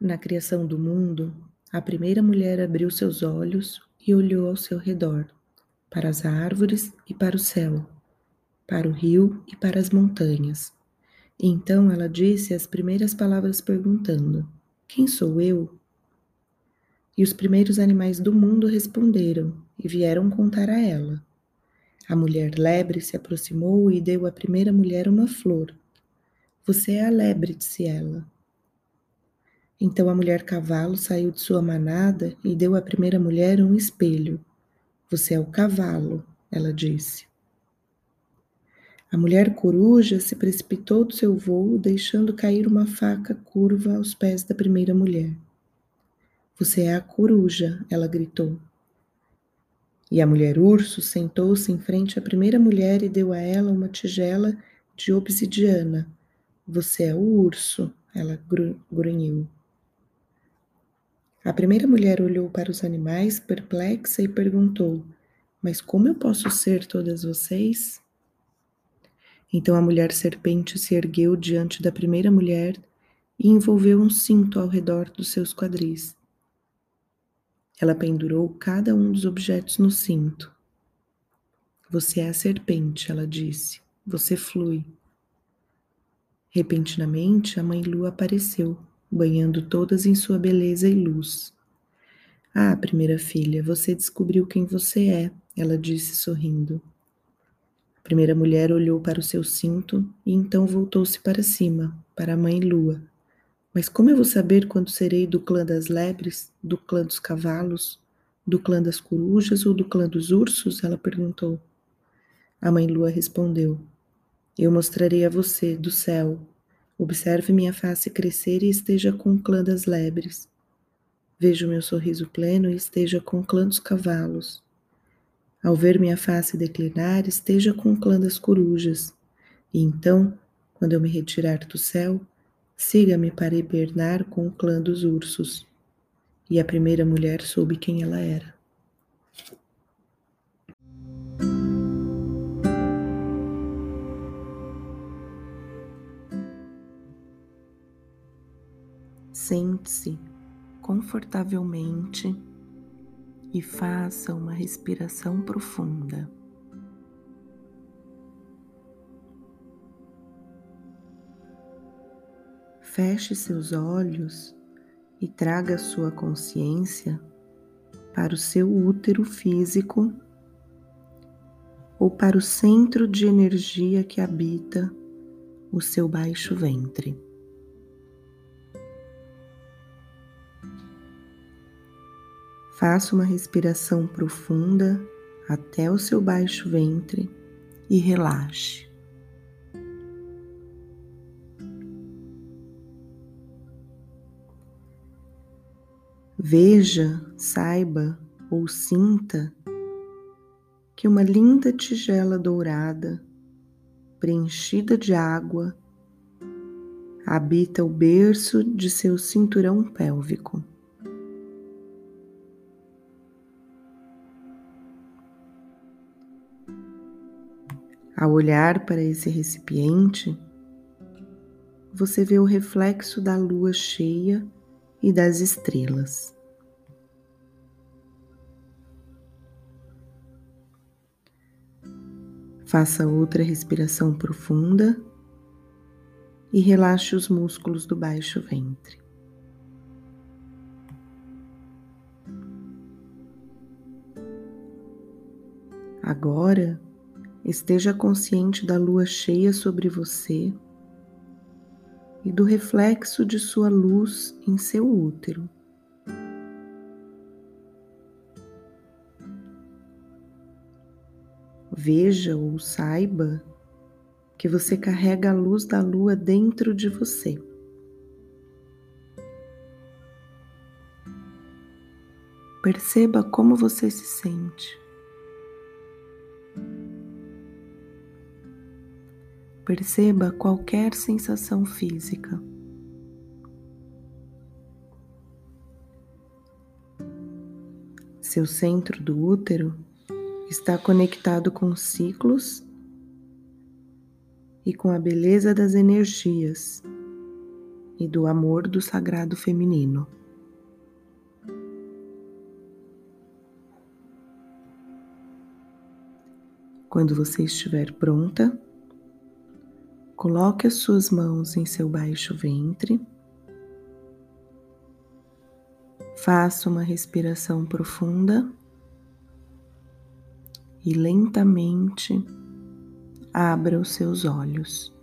Na criação do mundo, a primeira mulher abriu seus olhos e olhou ao seu redor, para as árvores e para o céu, para o rio e para as montanhas. Então ela disse as primeiras palavras perguntando: Quem sou eu? E os primeiros animais do mundo responderam e vieram contar a ela. A mulher lebre se aproximou e deu à primeira mulher uma flor. Você é a lebre, disse ela. Então a mulher cavalo saiu de sua manada e deu à primeira mulher um espelho. Você é o cavalo, ela disse. A mulher coruja se precipitou do seu voo, deixando cair uma faca curva aos pés da primeira mulher. Você é a coruja, ela gritou. E a mulher urso sentou-se em frente à primeira mulher e deu a ela uma tigela de obsidiana. Você é o urso, ela grunhiu. A primeira mulher olhou para os animais, perplexa, e perguntou: Mas como eu posso ser todas vocês? Então a mulher serpente se ergueu diante da primeira mulher e envolveu um cinto ao redor dos seus quadris. Ela pendurou cada um dos objetos no cinto. Você é a serpente, ela disse. Você flui. Repentinamente, a mãe lua apareceu, banhando todas em sua beleza e luz. Ah, primeira filha, você descobriu quem você é, ela disse sorrindo. A primeira mulher olhou para o seu cinto e então voltou-se para cima, para a mãe lua. Mas como eu vou saber quando serei do clã das lebres, do clã dos cavalos, do clã das corujas ou do clã dos ursos? Ela perguntou. A mãe lua respondeu: Eu mostrarei a você, do céu, Observe minha face crescer e esteja com o clã das lebres. Veja o meu sorriso pleno e esteja com o clã dos cavalos. Ao ver minha face declinar, esteja com o clã das corujas. E então, quando eu me retirar do céu, siga-me para hibernar com o clã dos ursos. E a primeira mulher soube quem ela era. Sente-se confortavelmente e faça uma respiração profunda. Feche seus olhos e traga sua consciência para o seu útero físico ou para o centro de energia que habita o seu baixo ventre. Faça uma respiração profunda até o seu baixo ventre e relaxe. Veja, saiba ou sinta que uma linda tigela dourada, preenchida de água, habita o berço de seu cinturão pélvico. Ao olhar para esse recipiente, você vê o reflexo da lua cheia e das estrelas. Faça outra respiração profunda e relaxe os músculos do baixo ventre. Agora, Esteja consciente da lua cheia sobre você e do reflexo de sua luz em seu útero. Veja ou saiba que você carrega a luz da lua dentro de você. Perceba como você se sente. Perceba qualquer sensação física. Seu centro do útero está conectado com ciclos e com a beleza das energias, e do amor do sagrado feminino. Quando você estiver pronta, coloque as suas mãos em seu baixo ventre. Faça uma respiração profunda e lentamente abra os seus olhos.